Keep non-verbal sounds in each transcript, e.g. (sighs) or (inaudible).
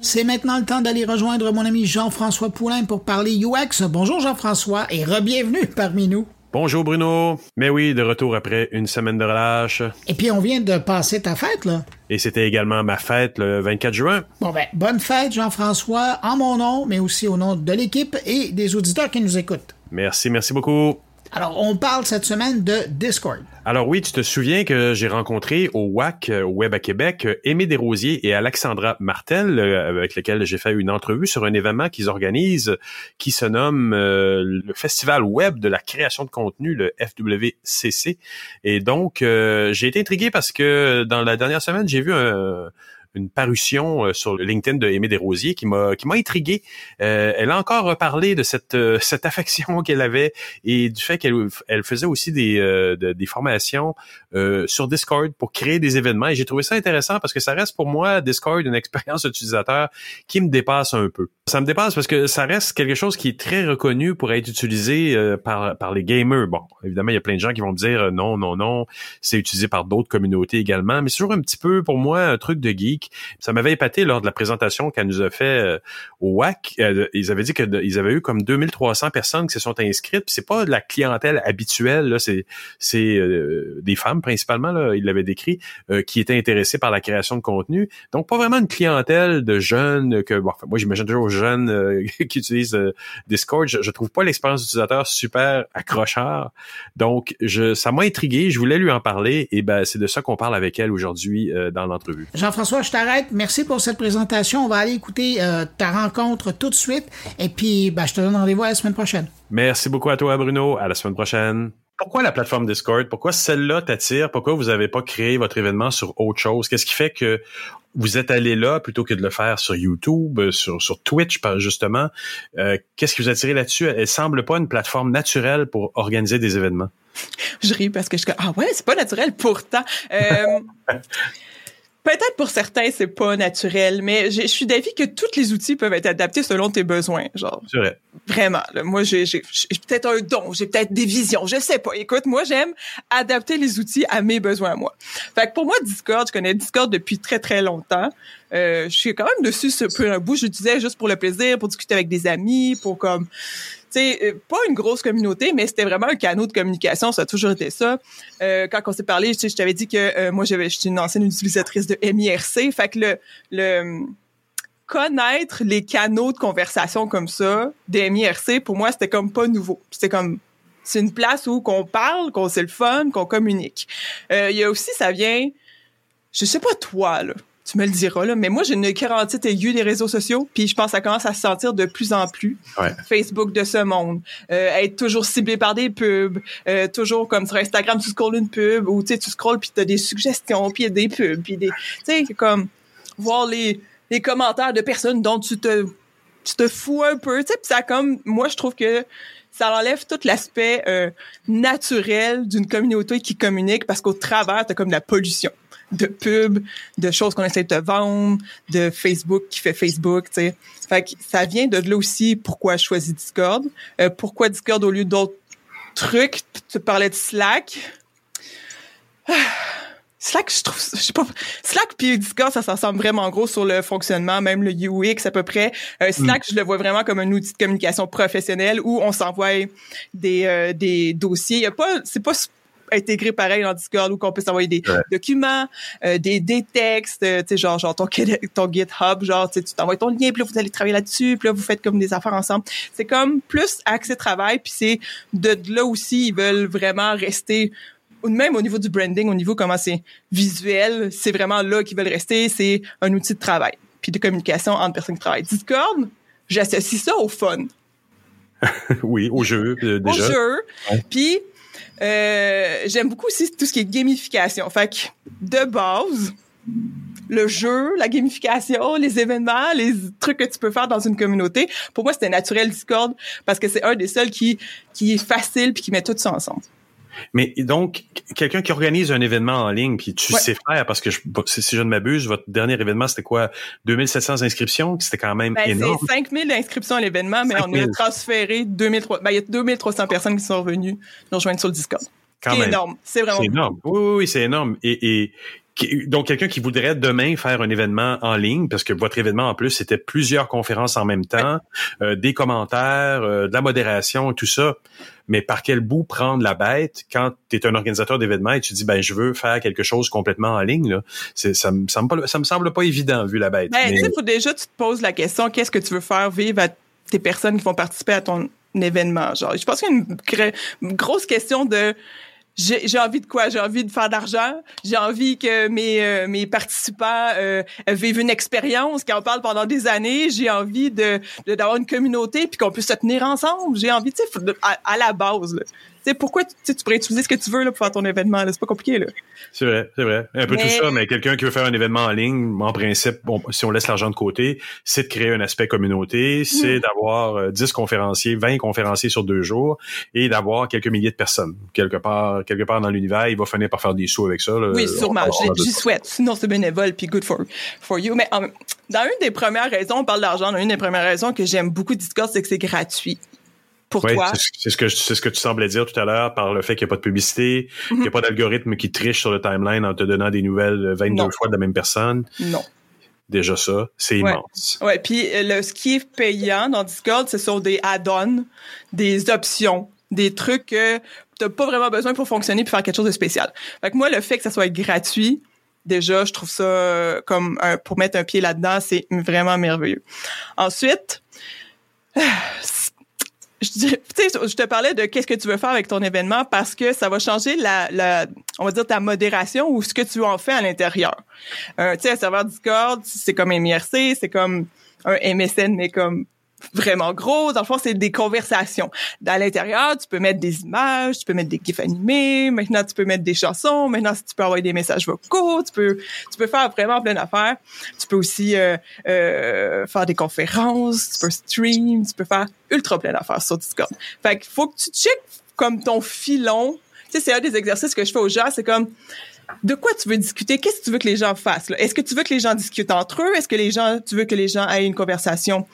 C'est maintenant le temps d'aller rejoindre mon ami Jean-François Poulain pour parler UX. Bonjour Jean-François et re-bienvenue parmi nous. Bonjour Bruno. Mais oui, de retour après une semaine de relâche. Et puis on vient de passer ta fête, là. Et c'était également ma fête le 24 juin. Bon ben, bonne fête Jean-François, en mon nom, mais aussi au nom de l'équipe et des auditeurs qui nous écoutent. Merci, merci beaucoup. Alors, on parle cette semaine de Discord. Alors oui, tu te souviens que j'ai rencontré au WAC, au Web à Québec, Aimé Desrosiers et Alexandra Martel, euh, avec lesquels j'ai fait une entrevue sur un événement qu'ils organisent qui se nomme euh, le Festival Web de la création de contenu, le FWCC. Et donc, euh, j'ai été intrigué parce que dans la dernière semaine, j'ai vu un une parution euh, sur LinkedIn de Aimée Desrosiers qui m'a qui m'a intrigué. Euh, elle a encore reparlé de cette euh, (laughs) cette affection qu'elle avait et du fait qu'elle elle faisait aussi des des formations sur Discord pour créer des événements et j'ai trouvé ça intéressant parce que ça reste pour moi Discord une (laughs) expérience utilisateur qui me dépasse un peu. Ça me dépasse parce que ça reste quelque chose qui est très reconnu pour être utilisé par par les gamers. Bon, évidemment, il y a plein de gens qui vont me dire non non non, c'est utilisé par d'autres communautés également, mais c'est toujours un petit peu pour moi un truc de geek ça m'avait épaté lors de la présentation qu'elle nous a fait euh, au WAC. Euh, ils avaient dit qu'ils avaient eu comme 2300 personnes qui se sont inscrites. C'est pas de la clientèle habituelle, c'est c'est euh, des femmes principalement, là, il l'avait décrit, qui étaient intéressées par la création de contenu. Donc pas vraiment une clientèle de jeunes que bon, moi j'imagine toujours jeunes (laughs) qui utilisent Discord. Je, je, trouve pas l'expérience utilisateur super accrocheur. Donc je ça m'a intrigué, je voulais lui en parler et ben c'est de ça qu'on parle avec elle aujourd'hui dans l'entrevue. Jean-François, je t'arrête. Merci pour cette présentation. On va aller écouter euh, ta rencontre tout de suite. Et puis, ben, je te donne rendez-vous à la semaine prochaine. Merci beaucoup à toi, Bruno. À la semaine prochaine. Pourquoi la plateforme Discord? Pourquoi celle-là t'attire? Pourquoi vous n'avez pas créé votre événement sur autre chose? Qu'est-ce qui fait que vous êtes allé là plutôt que de le faire sur YouTube, euh, sur, sur Twitch, justement? Euh, qu'est-ce qui vous a attiré là-dessus? Elle semble pas une plateforme naturelle pour organiser des événements. Je ris parce que je ah ouais, c'est pas naturel pourtant. Euh, (laughs) Peut-être pour certains, c'est pas naturel, mais je suis d'avis que tous les outils peuvent être adaptés selon tes besoins. Genre, c'est vrai. Vraiment. moi, j'ai, peut-être un don, j'ai peut-être des visions, je sais pas. Écoute, moi, j'aime adapter les outils à mes besoins à moi. Fait que pour moi, Discord, je connais Discord depuis très, très longtemps. Euh, je suis quand même dessus ce peu un bout. Je disais juste pour le plaisir, pour discuter avec des amis, pour comme c'est euh, pas une grosse communauté, mais c'était vraiment un canot de communication. Ça a toujours été ça. Euh, quand on s'est parlé, je t'avais dit que euh, moi, j'avais, j'étais une ancienne utilisatrice de MIRC. Fait que le, connaître les canaux de conversation comme ça de MIRC, pour moi, c'était comme pas nouveau. C'était comme c'est une place où qu'on parle, qu'on c'est qu'on communique. Il y a aussi, ça vient, je sais pas toi là, tu me le diras là, mais moi j'ai une quarantaine aiguë des réseaux sociaux, puis je pense que ça commence à se sentir de plus en plus. Facebook de ce monde, euh, être toujours ciblé par des pubs, euh, toujours comme sur Instagram tu scrolles une pub ou tu sais tu scrolles puis t'as des suggestions puis des pubs puis des tu sais comme voir les les commentaires de personnes dont tu te tu te fous un peu, tu sais, ça comme moi je trouve que ça enlève tout l'aspect euh, naturel d'une communauté qui communique parce qu'au travers t'as comme de la pollution de pubs, de choses qu'on essaie de te vendre, de Facebook qui fait Facebook, tu sais. Fait que ça vient de là aussi pourquoi je choisis Discord. Euh, pourquoi Discord au lieu d'autres trucs. Tu parlais de Slack. (sighs) Slack, je trouve, je sais pas, Slack puis Discord, ça s'ensemble vraiment gros sur le fonctionnement, même le UX à peu près. Euh, Slack, mm. je le vois vraiment comme un outil de communication professionnelle où on s'envoie des euh, des dossiers. Il y a pas, c'est pas intégré pareil dans Discord où qu'on peut s'envoyer des documents, euh, des, des textes, euh, tu sais genre genre ton, ton GitHub, genre tu t'envoies ton lien, puis là vous allez travailler là-dessus, puis là vous faites comme des affaires ensemble. C'est comme plus accès travail, puis c'est de, là aussi ils veulent vraiment rester même au niveau du branding, au niveau comment c'est visuel, c'est vraiment là qu'ils veulent rester, c'est un outil de travail, puis de communication entre personnes qui travaillent. Discord, j'associe ça au fun. (laughs) oui, au jeu euh, déjà. Au jeu. Puis euh, j'aime beaucoup aussi tout ce qui est gamification. Fait que, de base, le jeu, la gamification, les événements, les trucs que tu peux faire dans une communauté, pour moi, c'était naturel Discord parce que c'est un des seuls qui, qui est facile puis qui met tout ça ensemble. Mais donc, quelqu'un qui organise un événement en ligne, puis tu sais faire, parce que je, si je ne m'abuse, votre dernier événement, c'était quoi? 2700 inscriptions? C'était quand même ben, énorme. C'est 5000 inscriptions à l'événement, mais on a transféré 2300, ben, il y a 2300 personnes qui sont venues nous rejoindre sur le Discord. C'est énorme. C'est vraiment C'est énorme. Oui, oui, oui c'est énorme. Et, et donc quelqu'un qui voudrait demain faire un événement en ligne, parce que votre événement en plus c'était plusieurs conférences en même temps, euh, des commentaires, euh, de la modération, tout ça. Mais par quel bout prendre la bête quand tu es un organisateur d'événements et tu dis ben je veux faire quelque chose complètement en ligne là, ça me semble pas, ça me semble pas évident vu la bête. Ben, mais... faut déjà tu te poses la question qu'est-ce que tu veux faire vivre à tes personnes qui vont participer à ton événement? Genre, je pense qu'il y a une grosse question de j'ai envie de quoi? J'ai envie de faire d'argent. J'ai envie que mes, euh, mes participants euh, vivent une expérience, qu'on parle pendant des années. J'ai envie de d'avoir une communauté puis qu'on puisse se tenir ensemble. J'ai envie, tu sais, à, à, la base. Là sais, pourquoi tu, pourrais utiliser ce que tu veux là, pour faire ton événement? C'est pas compliqué. là. C'est vrai, c'est vrai. Un peu tout ça, mais quelqu'un qui veut faire un événement en ligne, en principe, bon, si on laisse l'argent de côté, c'est de créer un aspect communauté, c'est mm. d'avoir 10 euh, conférenciers, 20 conférenciers sur deux jours et d'avoir quelques milliers de personnes. Quelque part, quelque part dans l'univers, il va finir par faire des sous avec ça. Oui, sûrement. J'y souhaite. Sinon, c'est bénévole puis good for, for you. Mais dans une des premières raisons, on parle d'argent, dans une des premières raisons que j'aime beaucoup Discord, c'est que c'est gratuit pour toi. C'est ce que c'est ce que tu semblais dire tout à l'heure par le fait qu'il n'y a pas de publicité, qu'il n'y a mhm. pas d'algorithme qui triche sur le timeline en te donnant des nouvelles 22 fois de la même personne. Non. Déjà ça, c'est immense. Ouais, puis euh, le ce qui est payant dans Discord, ce sont des add-ons, des options, des trucs que t'as pas vraiment besoin pour fonctionner puis faire quelque chose de spécial. Fait que moi, le fait que ça soit gratuit, déjà, je trouve ça euh, comme pour mettre un pied là-dedans, c'est vraiment merveilleux. Ensuite, (sighs) je, te parlais de qu'est-ce que tu veux faire avec ton événement parce que ça va changer la, la on va dire ta modération ou ce que tu en fais à l'intérieur. Euh, tu sais, un serveur Discord, c'est comme MIRC, c'est comme un MSN, mais comme vraiment gros. Dans le fond, c'est des conversations. Dans l'intérieur, tu peux mettre des images, tu peux mettre des gifs animés. Maintenant, tu peux mettre des chansons. Maintenant, tu peux envoyer des messages vocaux. Tu peux, tu peux faire vraiment plein d'affaires. Tu peux aussi euh, euh, faire des conférences. Tu peux stream. Tu peux faire ultra plein d'affaires sur Discord. Fait qu'il faut que tu checkes comme ton filon. Tu sais, c'est un des exercices que je fais aux gens. C'est comme de quoi tu veux discuter? Qu'est-ce que tu veux que les gens fassent? Est-ce que tu veux que les gens discutent entre eux? Est-ce que les gens, tu veux que les gens aient une conversation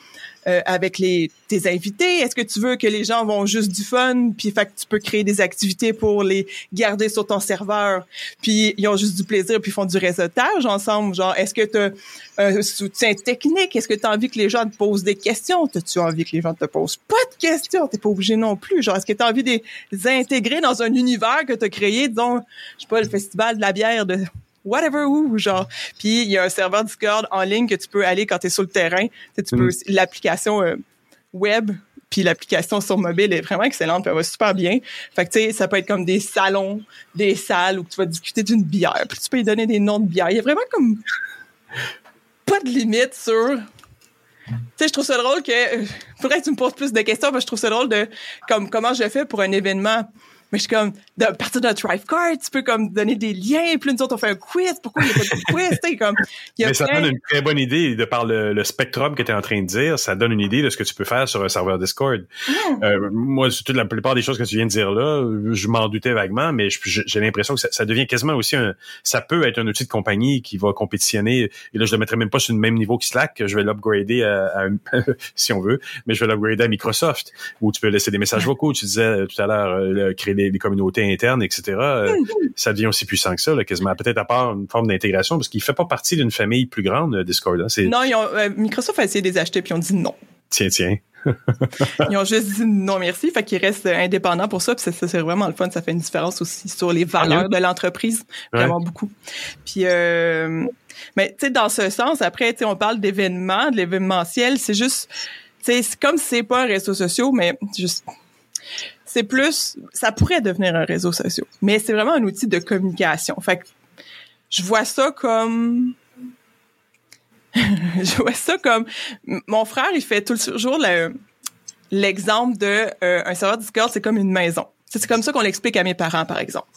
euh, avec les tes invités? Est-ce que tu veux que les gens vont juste du fun, puis fait que tu peux créer des activités pour les garder sur ton serveur, puis ils ont juste du plaisir, puis font du réseautage ensemble? Genre, est-ce que tu as un soutien technique? Est-ce que tu as envie que les gens te posent des questions? As-tu envie que les gens te posent pas de questions? T'es pas obligé non plus. Genre, est-ce que tu as envie de les intégrer dans un univers que tu as créé, disons, je sais pas, le festival de la bière de whatever où genre. Puis il y a un serveur Discord en ligne que tu peux aller quand tu es sur le terrain. Tu, peux mm. l'application euh, web puis l'application sur mobile est vraiment excellente puis elle va super bien. Fait que tu sais ça peut être comme des salons des salles où tu vas discuter d'une bière puis tu peux y donner des noms de bière. Il y a vraiment comme pas de limite sur tu sais, je trouve ça drôle que, faudrait que tu me poses plus de questions, parce que je trouve ça drôle de, comme, comment je fais pour un événement mais je suis comme, à partir d'un Thrive Card, tu peux comme donner des liens. Puis nous autres, on fait un quiz. Pourquoi il n'y a pas de quiz? T'sais, comme, y a Mais ça donne une très bonne idée de par le, le spectrum que tu es en train de dire. Ça donne une idée de ce que tu peux faire sur un serveur Discord. Mm. Euh, moi, toute la plupart des choses que tu viens de dire là, je m'en doutais vaguement, mais j'ai l'impression que ça, ça, devient quasiment aussi un, ça peut être un outil de compagnie qui va compétitionner. Et là, je le mettrai même pas sur le même niveau que Slack. Je vais l'upgrader à, (laughs) si on veut, mais je vais l'upgrader à Microsoft, où tu peux laisser des messages vocaux. Tu disais tout à l'heure, euh, des, communautés internes, etc., euh, ça devient aussi puissant que ça, là, quasiment. Peut-être à part une forme d'intégration, parce qu'il fait pas partie d'une famille plus grande, euh, Discord. Hein, non, euh, Microsoft a essayé de les acheter, puis ils ont dit non. Tiens, tiens. (laughs) ils ont juste dit non merci, fait qu'ils restent indépendants pour ça, puis ça, c'est vraiment le fun, ça fait une différence aussi sur les valeurs de l'entreprise, vraiment beaucoup. Puis mais tu sais dans ce sens, après tu on parle d'événements, de l'événementiel, c'est juste tu sais comme c'est pas un réseau social, mais juste c'est plus, ça pourrait devenir un réseau social, mais c'est vraiment un outil de communication. Fait que je vois ça comme, (laughs) je vois ça comme, mon frère, il fait toujours l'exemple de euh, un serveur Discord, c'est comme une maison. C'est comme ça qu'on l'explique à mes parents, par exemple.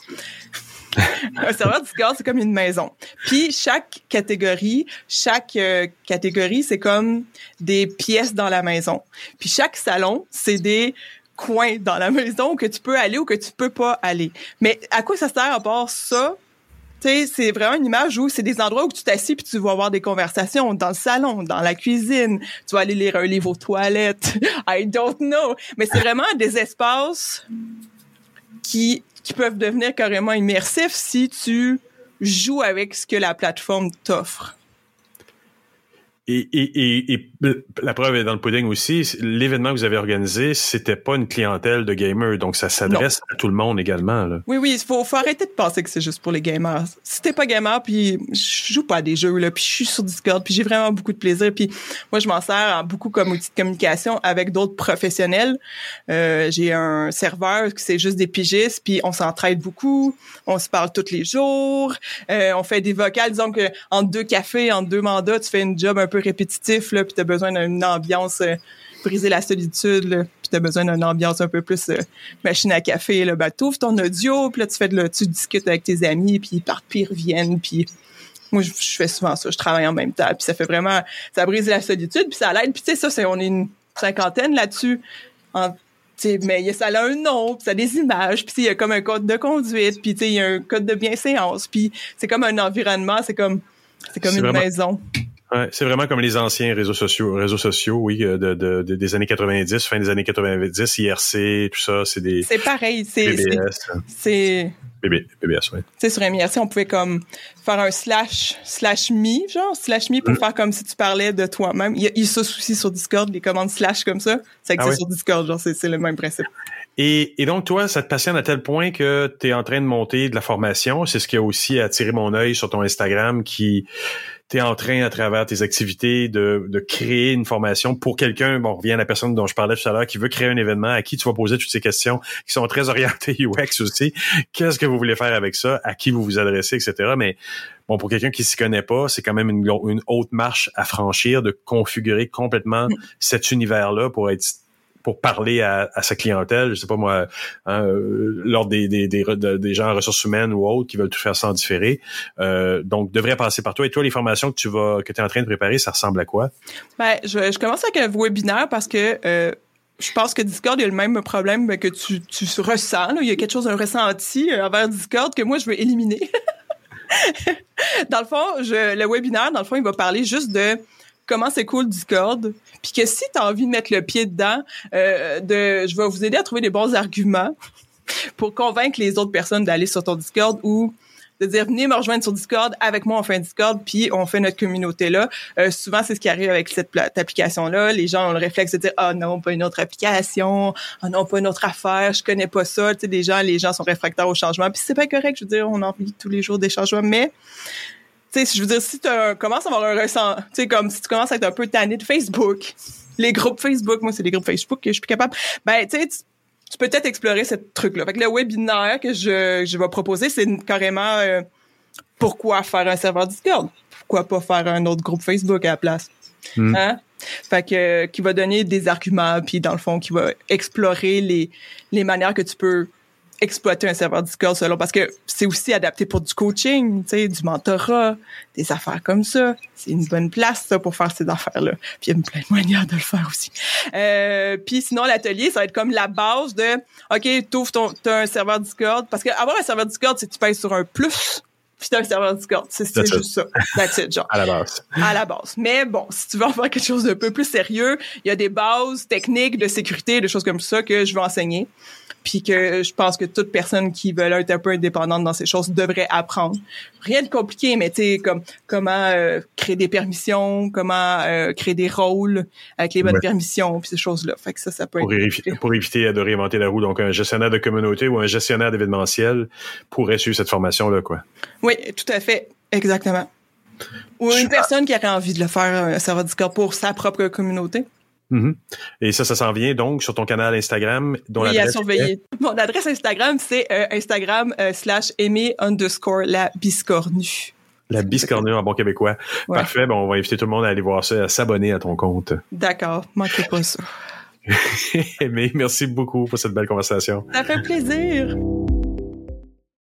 (laughs) un serveur Discord, c'est comme une maison. Puis chaque catégorie, chaque euh, catégorie, c'est comme des pièces dans la maison. Puis chaque salon, c'est des coin dans la (laughs) maison que tu peux aller ou que tu peux pas aller. Mais à quoi ça sert à part ça? c'est vraiment une image où c'est des endroits où tu t'assis puis tu vas avoir des conversations dans le salon, dans la cuisine. Tu vas aller lire un livre aux toilettes. (laughs) I don't know. Mais c'est vraiment des espaces qui, qui peuvent devenir carrément immersifs si tu joue avec ce que la plateforme t'offre. Et, et, et, la preuve est dans le pudding aussi. L'événement que vous avez organisé, c'était pas une clientèle de gamers, donc ça s'adresse à tout le monde également. Là. Oui, oui, il faut, faut arrêter de penser que c'est juste pour les gamers. Si t'es pas gamer, puis je joue pas à des jeux, là, puis je suis sur Discord, puis j'ai vraiment beaucoup de plaisir, puis moi je m'en sers beaucoup comme outil de communication avec d'autres professionnels. Euh, j'ai un serveur qui c'est juste des pigistes, puis on s'entraide beaucoup, on se parle tous les jours, euh, on fait des vocales, disons que en deux cafés, en deux mandats, tu fais une job un peu répétitif, là, puis t'as besoin d'une ambiance euh, briser la solitude, là, puis t'as besoin d'une ambiance un peu plus euh, machine à café, là, ben t'ouvres ton audio, puis là tu fais de, tu discutes avec tes amis, puis ils partent, puis ils reviennent, puis moi je, fais souvent ça, je travaille en même temps, puis ça fait vraiment, ça brise la solitude, puis ça l'aide, puis tu sais ça, c'est on est une cinquantaine là-dessus, mais ça a un nom, puis ça a des images, puis il y a comme un code de conduite, puis il y a un code de bienséance, puis c'est comme un environnement, c'est comme c'est comme une maison. Ouais, c'est vraiment comme les anciens réseaux sociaux, réseaux sociaux, oui, euh, de, de, des années 90, fin des années 90, IRC, tout ça, c'est des. C'est pareil, c'est. C'est. BBS, oui. Tu sais, sur MIRC, on pouvait comme faire un slash, slash me, genre, slash me pour mm. faire comme si tu parlais de toi-même. Il y a, il ça aussi sur Discord, les commandes slash comme ça. Ça existe ah sur Discord, genre, c'est le même principe. Et, et, donc, toi, ça te passionne à tel point que tu es en train de monter de la formation. C'est ce qui a aussi attiré mon œil sur ton Instagram qui tu es en train, à travers tes activités, de, de créer une formation pour quelqu'un, bon, revient à la personne dont je parlais tout à l'heure, qui veut créer un événement, à qui tu vas poser toutes ces questions, qui sont très orientées (laughs) UX aussi. Qu'est-ce que vous voulez faire avec ça? À qui vous vous adressez, etc. Mais bon, pour quelqu'un qui s'y connaît pas, c'est quand même une, une haute marche à franchir de configurer complètement mm. cet univers-là pour être pour parler à, sa clientèle, je sais pas moi, hein, euh, lors des, des, des, des, gens en ressources humaines ou autres qui veulent tout faire sans différer. Euh, donc, devrait passer par toi. Et toi, les formations que tu vas que es en train de préparer, ça ressemble à quoi? Ben, je, je commence avec un webinaire parce que euh, je pense que Discord, il y a le même problème que tu, tu ressens. Là. Il y a quelque chose, un ressenti euh, envers Discord que moi, je veux éliminer. (laughs) dans le fond, je, le webinaire, dans le fond, il va parler juste de comment c'est cool Discord, puis que si tu as envie de mettre le pied dedans, euh, de, je vais vous aider à trouver des bons arguments pour convaincre les autres personnes d'aller sur ton Discord ou de dire venez me rejoindre sur Discord avec moi on fait un Discord puis on fait notre communauté là. Euh, souvent c'est ce qui arrive avec cette, application là les gens ont le réflexe de dire ah oh, non pas une autre application ah oh, non pas une autre affaire je connais pas ça. Tu sais des gens les gens sont réfractaires au changement puis c'est pas correct je veux dire on a envie tous les jours des changements mais tu sais, je veux dire, si tu commences à avoir un ressent, tu sais, comme si tu commences à être un peu tanné de Facebook, les groupes Facebook, moi, c'est les groupes Facebook que je suis plus capable, ben, tu sais, tu peux peut-être explorer ce truc-là. Fait que le webinaire que je, je vais proposer, c'est carrément euh, pourquoi faire un serveur Discord? Pourquoi pas faire un autre groupe Facebook à la place? Hmm. Hein? Fait que, qui va donner des arguments, puis dans le fond, qui va explorer les, les manières que tu peux exploiter un serveur Discord selon parce que c'est aussi adapté pour du coaching, tu sais, du mentorat, des affaires comme ça. C'est une bonne place ça pour faire ces affaires-là. Puis il y a plein de manières de le faire aussi. Euh, puis sinon l'atelier, ça va être comme la base de OK, t'ouvres ton t'as un serveur Discord parce que avoir un serveur Discord, c'est que tu payes sur un plus puis t'as un serveur Discord. C'est juste ça. That's it, genre. (laughs) À la base. À la base. Mais bon, si tu veux en faire quelque chose d'un peu plus sérieux, il y a des bases techniques de sécurité, des choses comme ça que je vais enseigner puis que je pense que toute personne qui veut être un peu indépendante dans ces choses devrait apprendre. Rien de compliqué, mais tu sais comme comment euh, créer des permissions, comment euh, créer des rôles avec les bonnes permissions, puis ces choses-là. Fait que ça, ça peut pour Éviter, pour éviter de réinventer la roue, donc un gestionnaire de communauté ou un gestionnaire d'événementiel pourrait suivre cette formation-là, quoi. Oui, tout à fait, exactement. Ou une personne qui aurait envie de le faire, un serveur Discord pour sa propre communauté. Mhm. Et ça, ça s'en vient donc sur ton canal Instagram. Dont oui, à surveiller. (laughs) Mon adresse Instagram, c'est euh, Instagram euh, slash aimé underscore la biscornue. La biscornue en bon québécois. Parfait. Bon, on va inviter tout le monde à aller voir ça, à s'abonner à ton compte. D'accord. Manquez pas ça. (laughs) Mais merci beaucoup pour cette belle conversation. Ça fait plaisir.